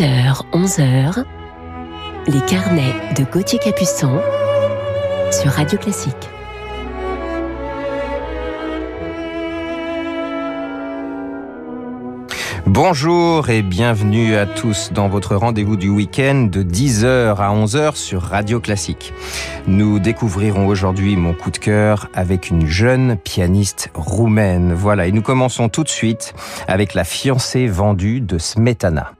10h, 11h, les carnets de Gauthier Capuçon sur Radio Classique. Bonjour et bienvenue à tous dans votre rendez-vous du week-end de 10h à 11h sur Radio Classique. Nous découvrirons aujourd'hui mon coup de cœur avec une jeune pianiste roumaine. Voilà, et nous commençons tout de suite avec la fiancée vendue de Smetana.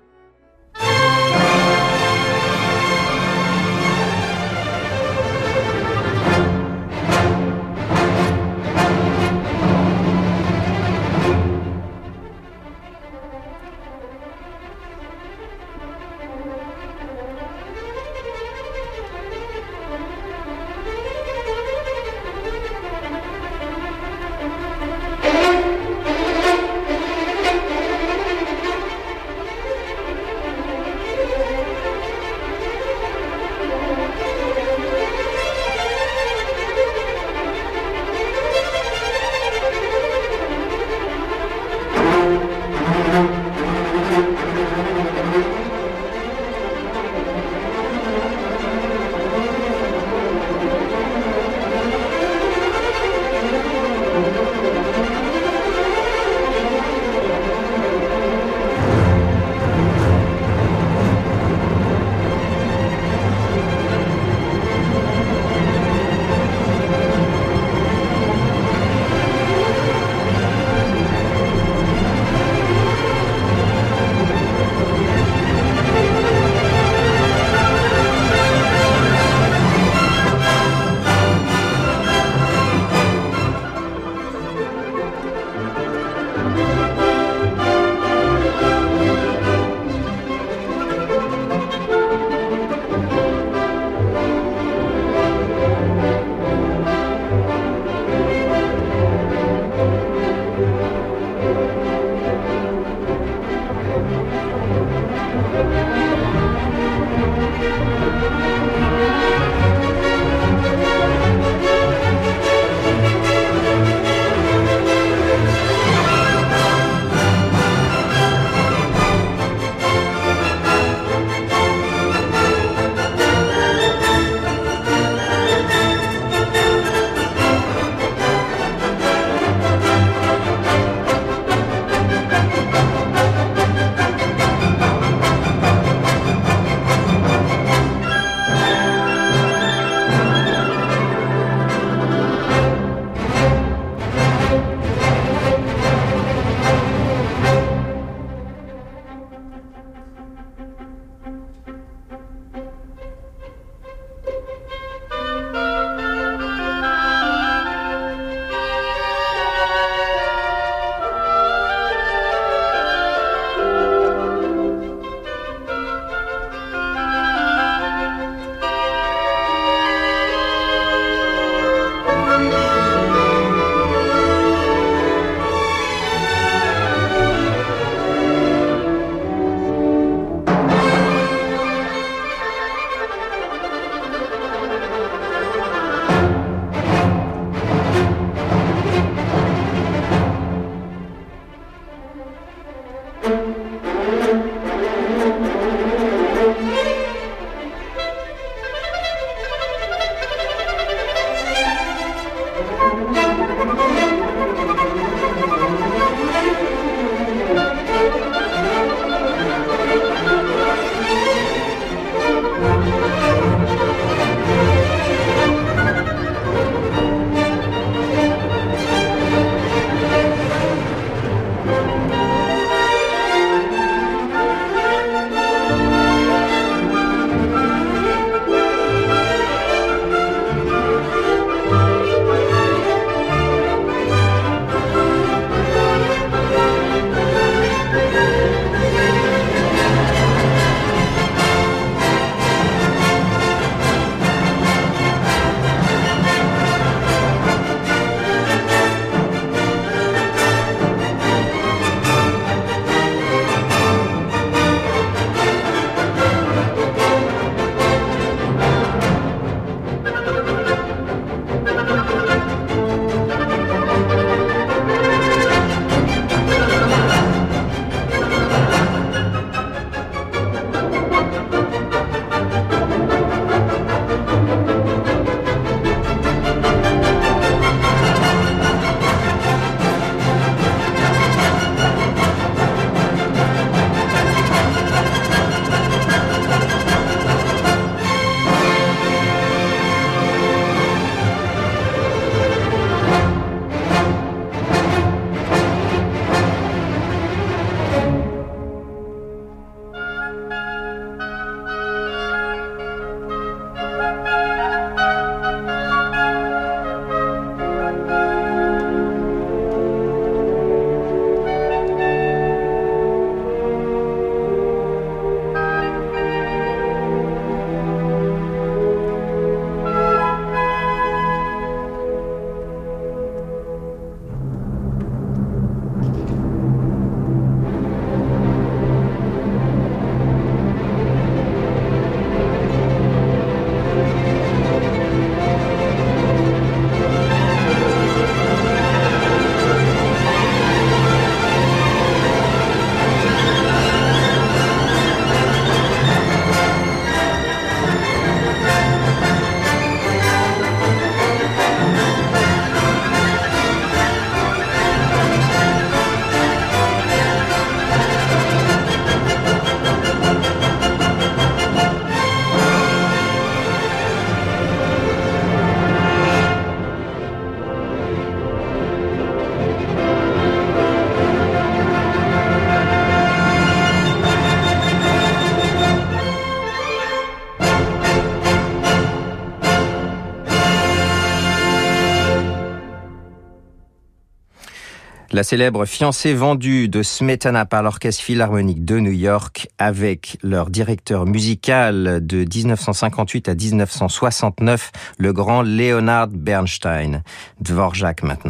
La célèbre fiancée vendue de Smetana par l'Orchestre Philharmonique de New York avec leur directeur musical de 1958 à 1969, le grand Leonard Bernstein. Dvorak maintenant.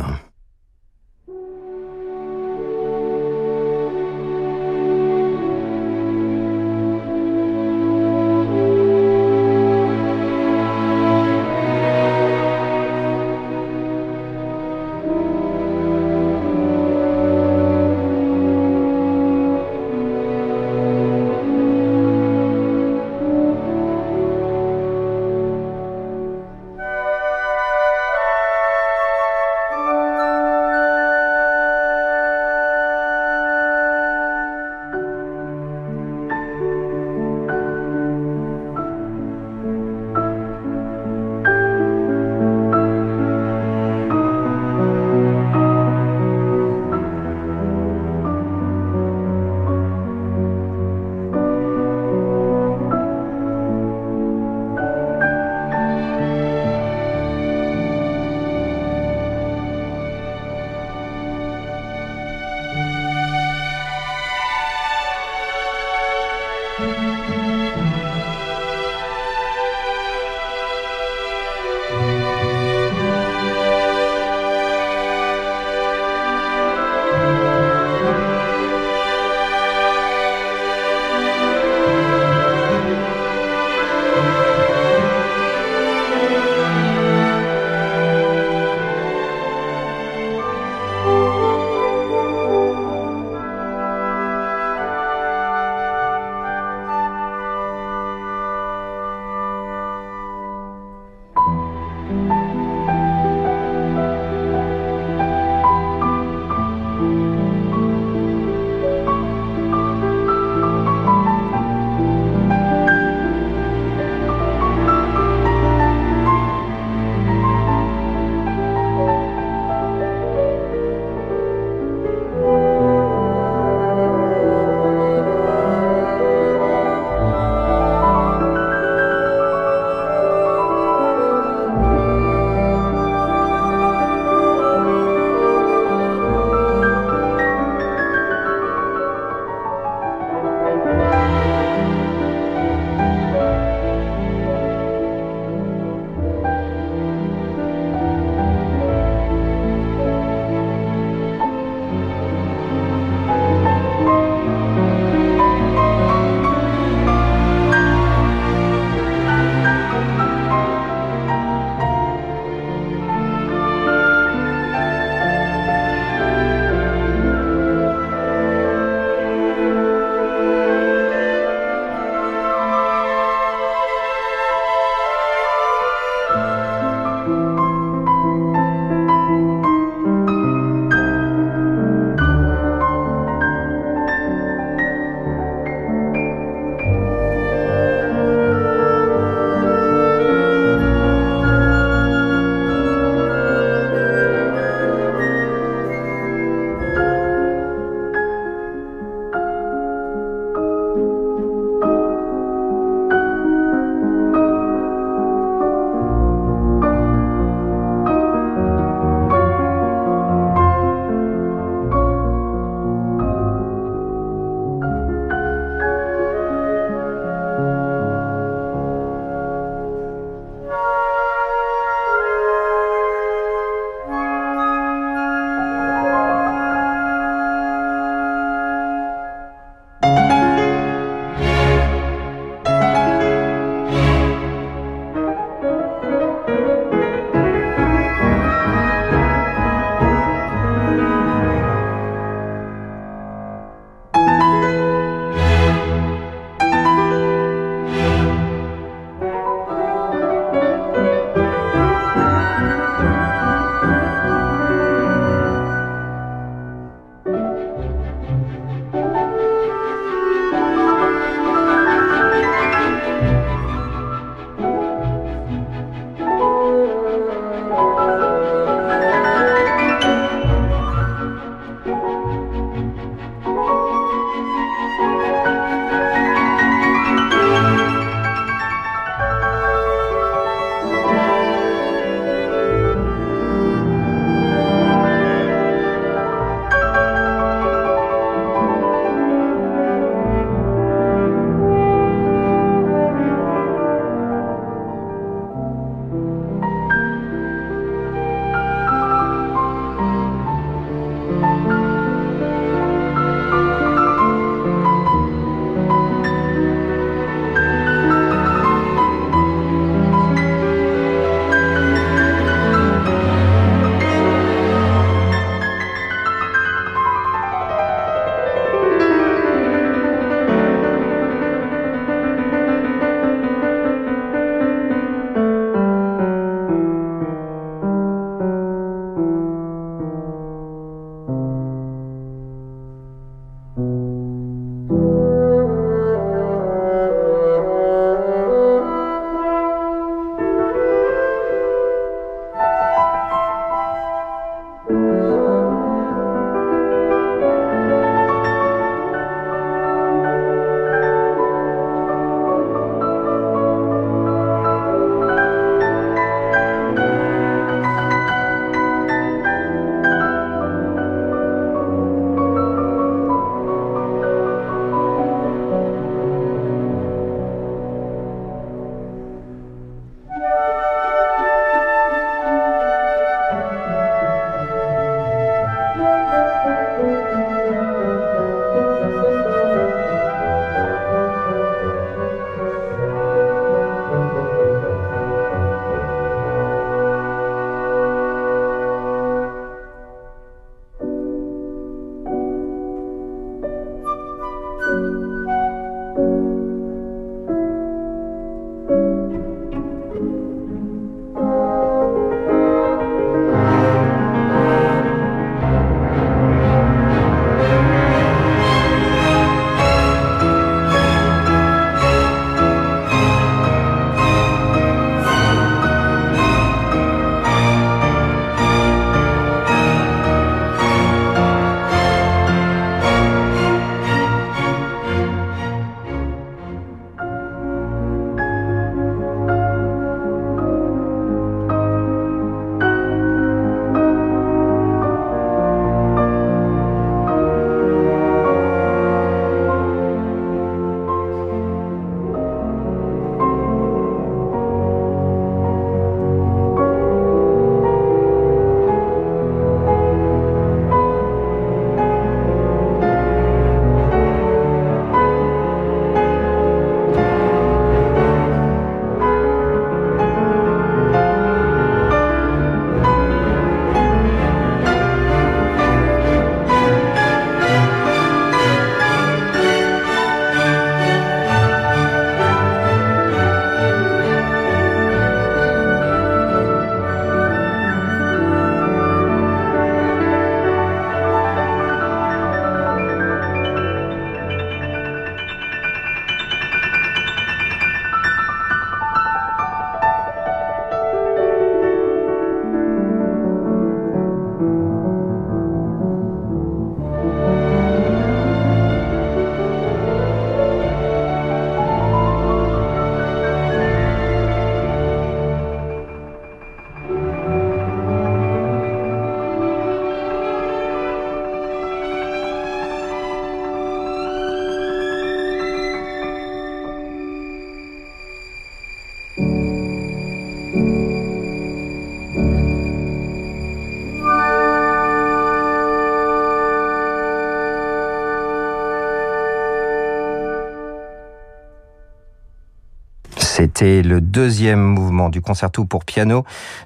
C'était le deuxième mouvement du concerto pour piano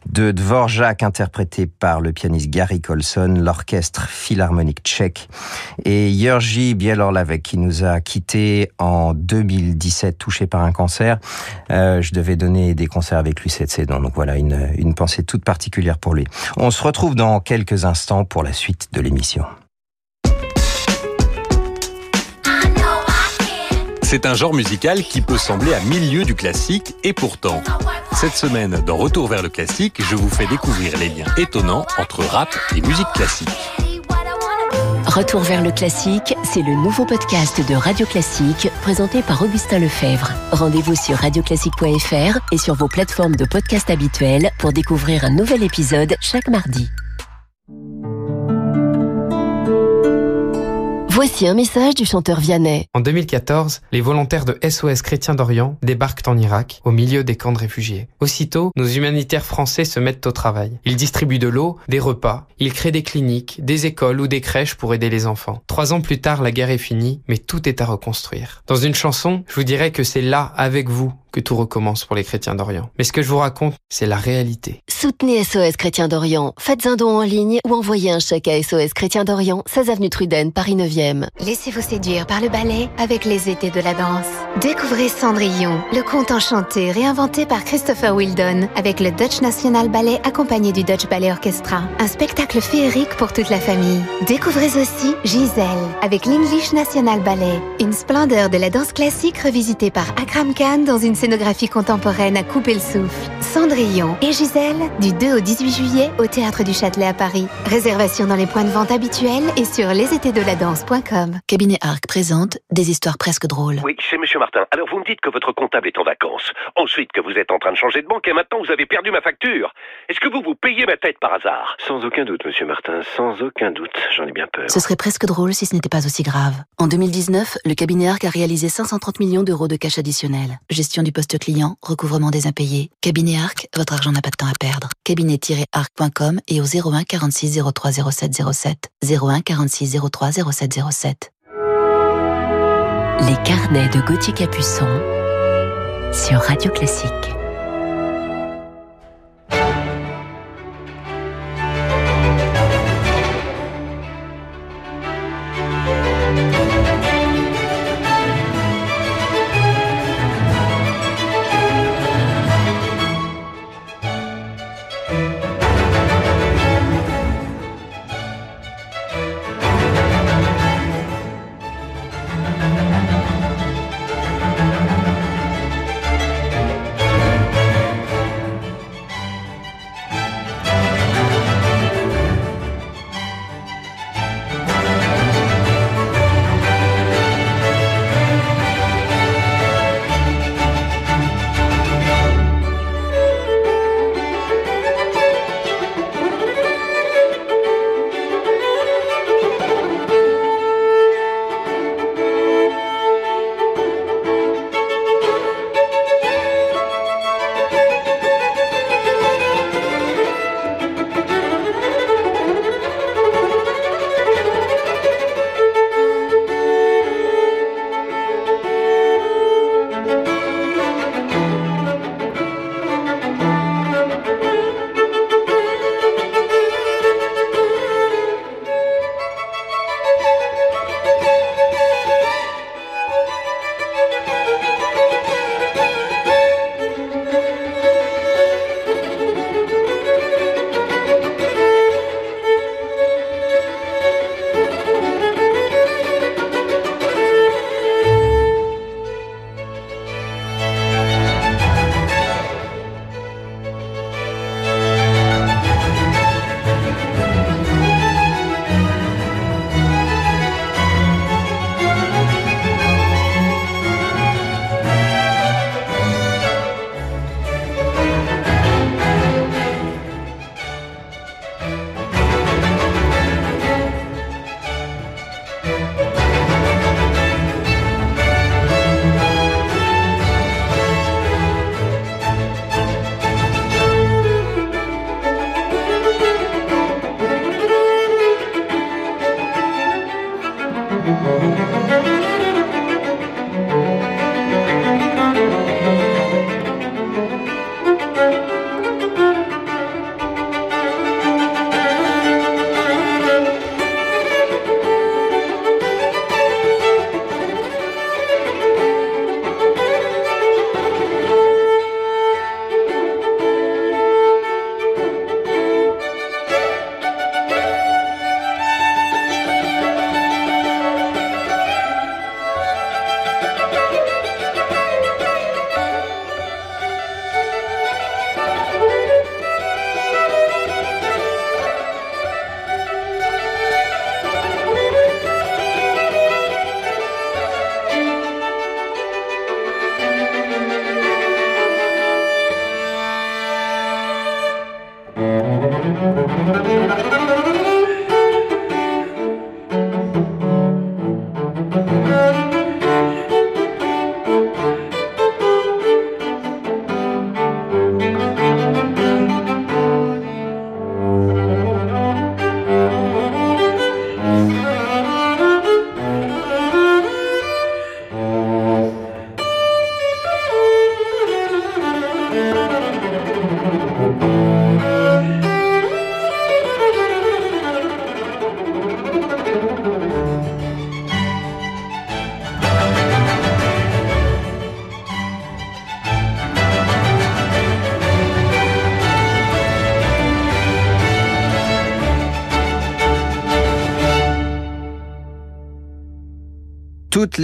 de Dvorak interprété par le pianiste Gary Colson, l'orchestre philharmonique tchèque et Jerzy Bielorlavec qui nous a quittés en 2017 touché par un cancer. Euh, je devais donner des concerts avec lui cette saison, donc voilà une, une pensée toute particulière pour lui. On se retrouve dans quelques instants pour la suite de l'émission. C'est un genre musical qui peut sembler à milieu du classique et pourtant, cette semaine dans Retour vers le classique, je vous fais découvrir les liens étonnants entre rap et musique classique. Retour vers le classique, c'est le nouveau podcast de Radio Classique présenté par Augustin Lefebvre. Rendez-vous sur radioclassique.fr et sur vos plateformes de podcast habituelles pour découvrir un nouvel épisode chaque mardi. Voici un message du chanteur Vianney. En 2014, les volontaires de SOS Chrétiens d'Orient débarquent en Irak, au milieu des camps de réfugiés. Aussitôt, nos humanitaires français se mettent au travail. Ils distribuent de l'eau, des repas, ils créent des cliniques, des écoles ou des crèches pour aider les enfants. Trois ans plus tard, la guerre est finie, mais tout est à reconstruire. Dans une chanson, je vous dirais que c'est là, avec vous, que tout recommence pour les chrétiens d'Orient. Mais ce que je vous raconte, c'est la réalité. Soutenez SOS Chrétiens d'Orient. Faites un don en ligne ou envoyez un chèque à SOS Chrétiens d'Orient, 16 avenue Truden, Paris 9e. Laissez-vous séduire par le ballet avec les étés de la danse. Découvrez Cendrillon, le conte enchanté réinventé par Christopher Wildon avec le Dutch National Ballet accompagné du Dutch Ballet Orchestra. Un spectacle féerique pour toute la famille. Découvrez aussi Gisèle avec l'English National Ballet, une splendeur de la danse classique revisitée par Akram Khan dans une scénographie contemporaine à couper le souffle. Cendrillon et Gisèle, du 2 au 18 juillet au Théâtre du Châtelet à Paris. Réservation dans les points de vente habituels et sur lesétédeladance.com. Cabinet Arc présente des histoires presque drôles. Oui, c'est Monsieur Martin. Alors vous me dites que votre comptable est en vacances. Ensuite que vous êtes en train de changer de banque et maintenant vous avez perdu ma facture. Est-ce que vous vous payez ma tête par hasard? Sans aucun doute, Monsieur Martin, sans aucun doute. J'en ai bien peur. Ce serait presque drôle si ce n'était pas aussi grave. En 2019, le cabinet Arc a réalisé 530 millions d'euros de cash additionnel. Gestion du poste client, recouvrement des impayés. Cabinet Arc, votre argent n'a pas de temps à perdre. Cabinet-arc.com et au 01 46 03 07 07. 01 46 03 07 07. Les carnets de Gauthier Capuçon sur Radio Classique.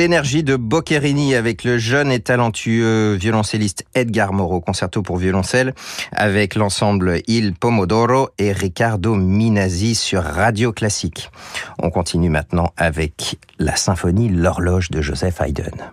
L'énergie de Boccherini avec le jeune et talentueux violoncelliste Edgar Moreau, concerto pour violoncelle avec l'ensemble Il Pomodoro et Riccardo Minazzi sur Radio Classique. On continue maintenant avec la symphonie L'horloge de Joseph Haydn.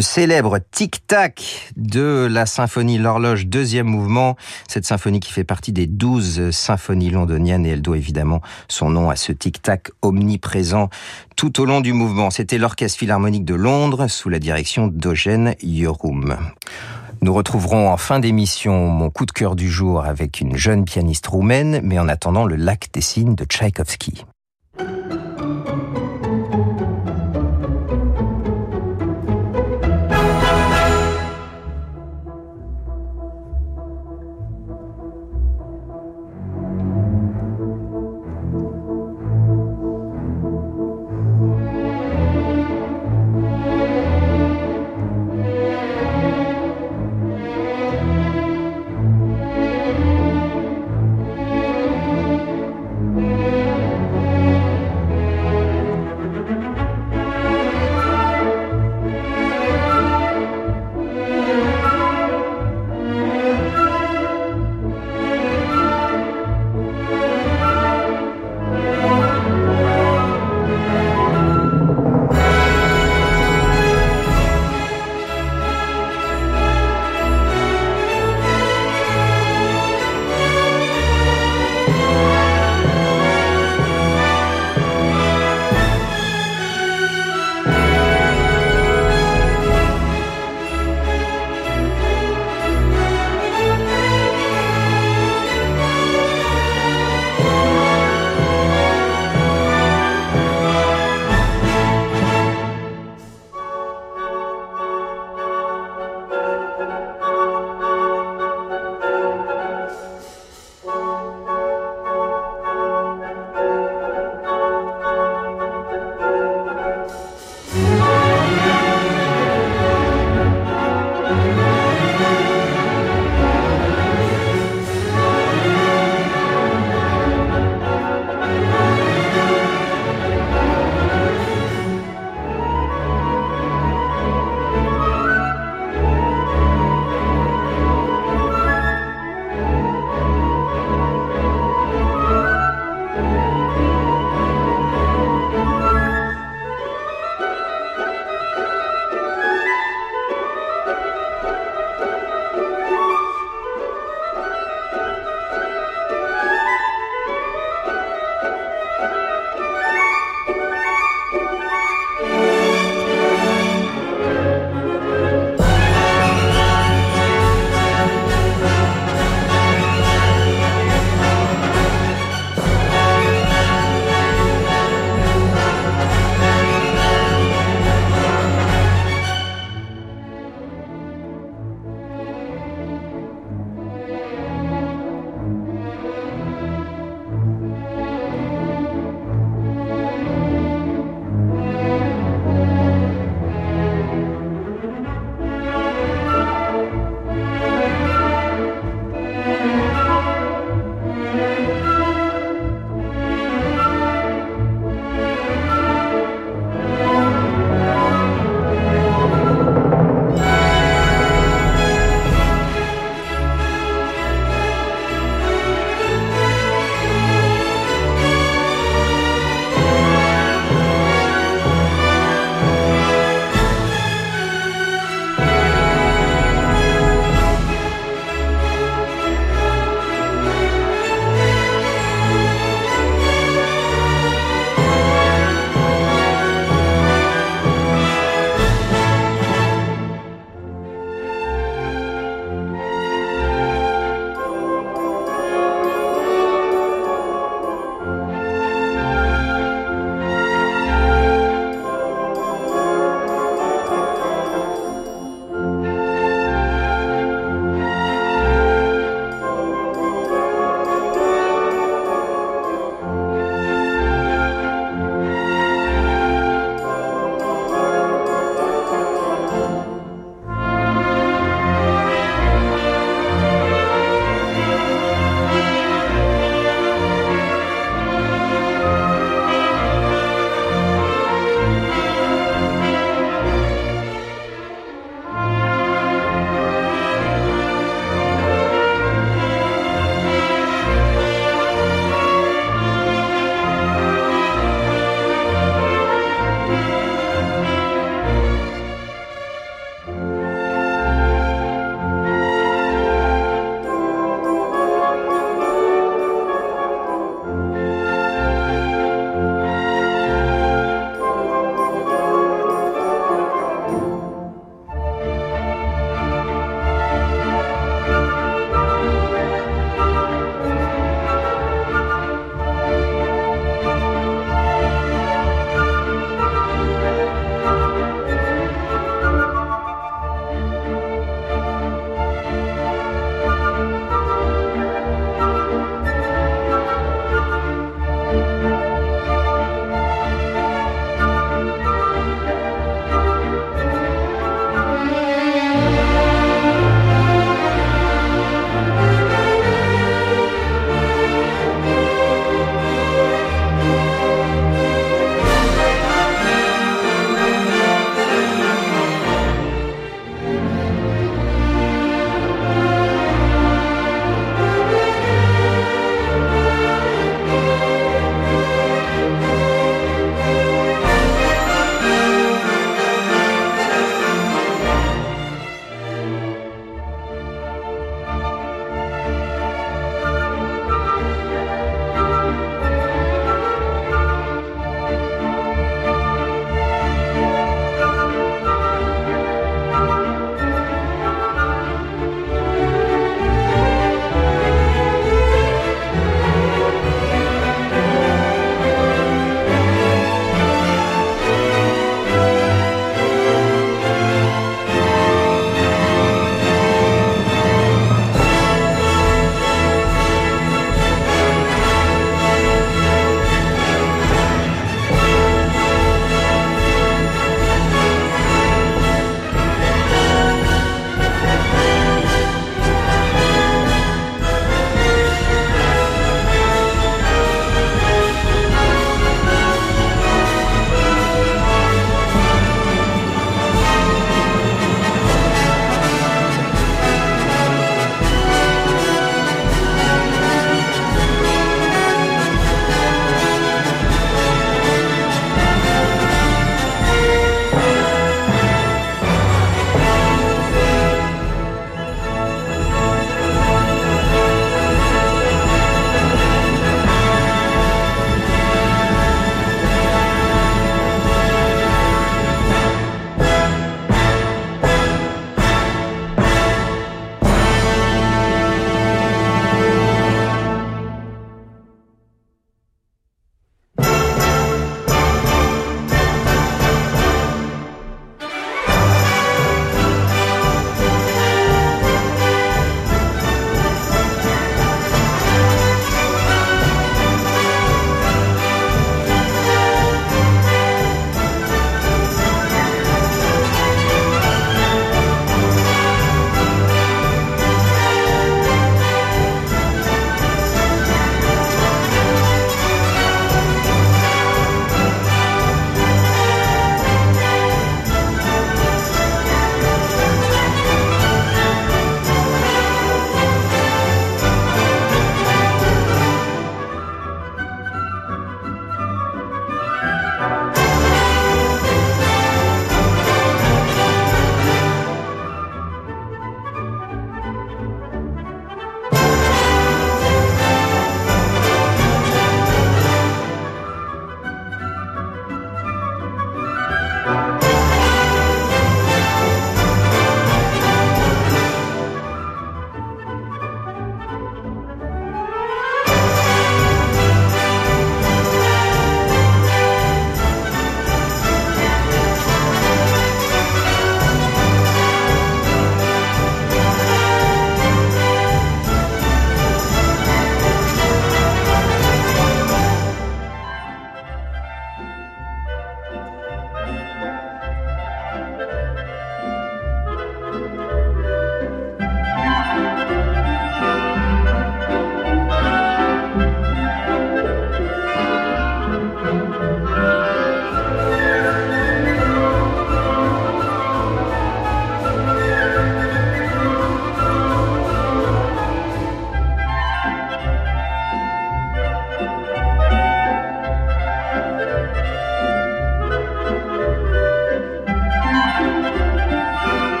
Le célèbre tic-tac de la symphonie L'horloge, deuxième mouvement. Cette symphonie qui fait partie des douze symphonies londoniennes et elle doit évidemment son nom à ce tic-tac omniprésent tout au long du mouvement. C'était l'Orchestre Philharmonique de Londres sous la direction d'Eugène Yorum. Nous retrouverons en fin d'émission mon coup de cœur du jour avec une jeune pianiste roumaine, mais en attendant le lac des signes de Tchaïkovski.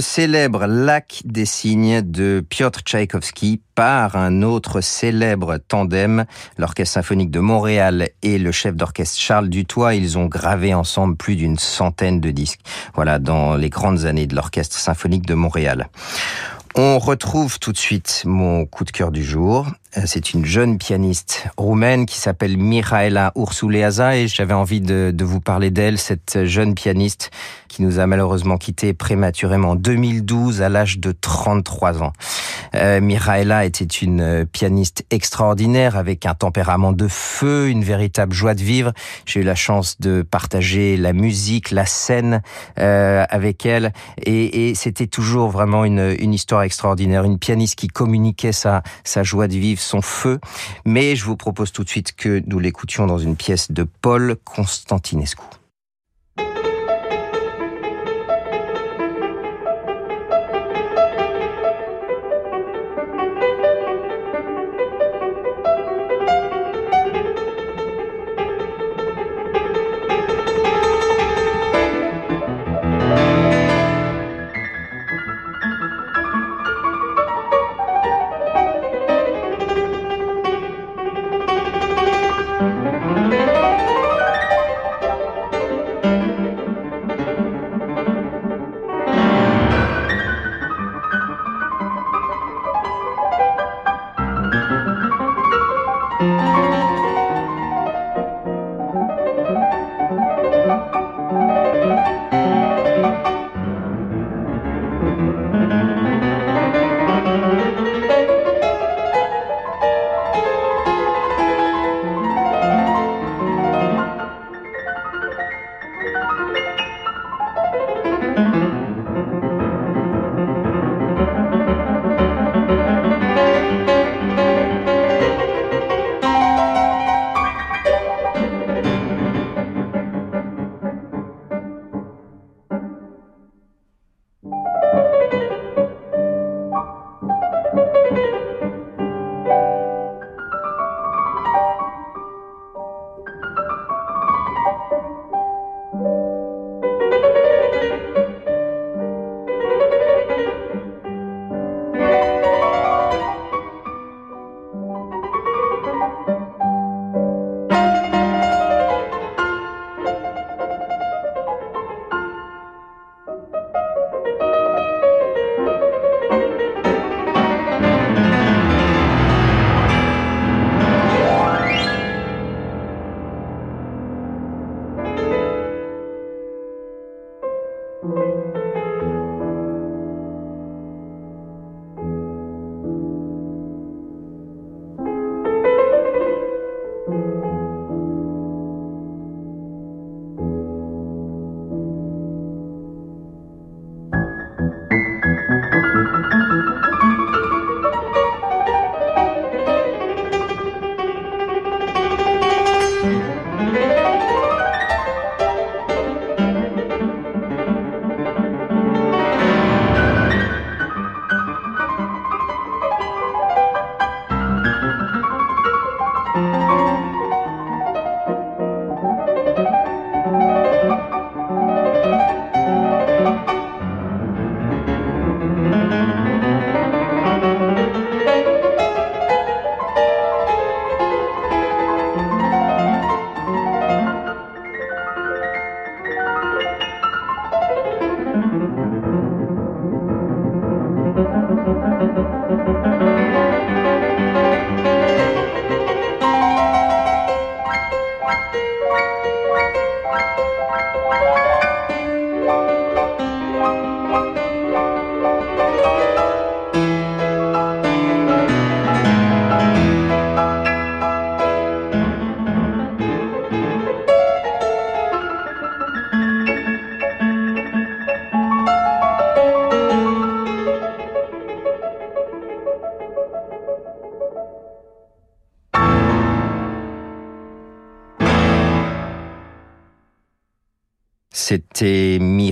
Célèbre Lac des Cygnes de Piotr Tchaïkovski par un autre célèbre tandem, l'Orchestre symphonique de Montréal et le chef d'orchestre Charles Dutoit. Ils ont gravé ensemble plus d'une centaine de disques. Voilà, dans les grandes années de l'Orchestre symphonique de Montréal. On retrouve tout de suite mon coup de cœur du jour. Euh, c'est une jeune pianiste roumaine qui s'appelle Mihaela Ursuleaza et j'avais envie de, vous parler d'elle, cette jeune pianiste qui nous a malheureusement quitté prématurément en 2012 à l'âge de 33 ans. Euh, était une pianiste extraordinaire avec un tempérament de feu, une véritable joie de vivre. J'ai eu la chance de partager la musique, la scène euh, avec elle et, c'était toujours vraiment une, histoire extraordinaire. Une pianiste qui communiquait sa joie de vivre son feu. Mais je vous propose tout de suite que nous l'écoutions dans une pièce de Paul Constantinescu.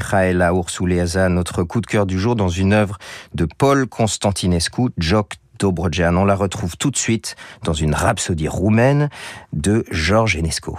Michaela notre coup de cœur du jour dans une œuvre de Paul Constantinescu, Joc Dobrojan. On la retrouve tout de suite dans une rhapsodie roumaine de Georges Enesco.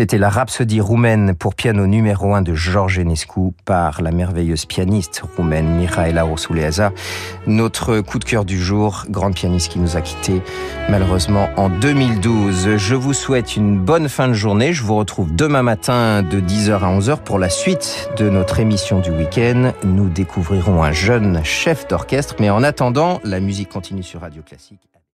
C'était la rhapsodie roumaine pour piano numéro 1 de Georges Enescu par la merveilleuse pianiste roumaine Mihaela Ursuleasa. Notre coup de cœur du jour, grande pianiste qui nous a quittés malheureusement en 2012. Je vous souhaite une bonne fin de journée. Je vous retrouve demain matin de 10h à 11h pour la suite de notre émission du week-end. Nous découvrirons un jeune chef d'orchestre, mais en attendant, la musique continue sur Radio Classique.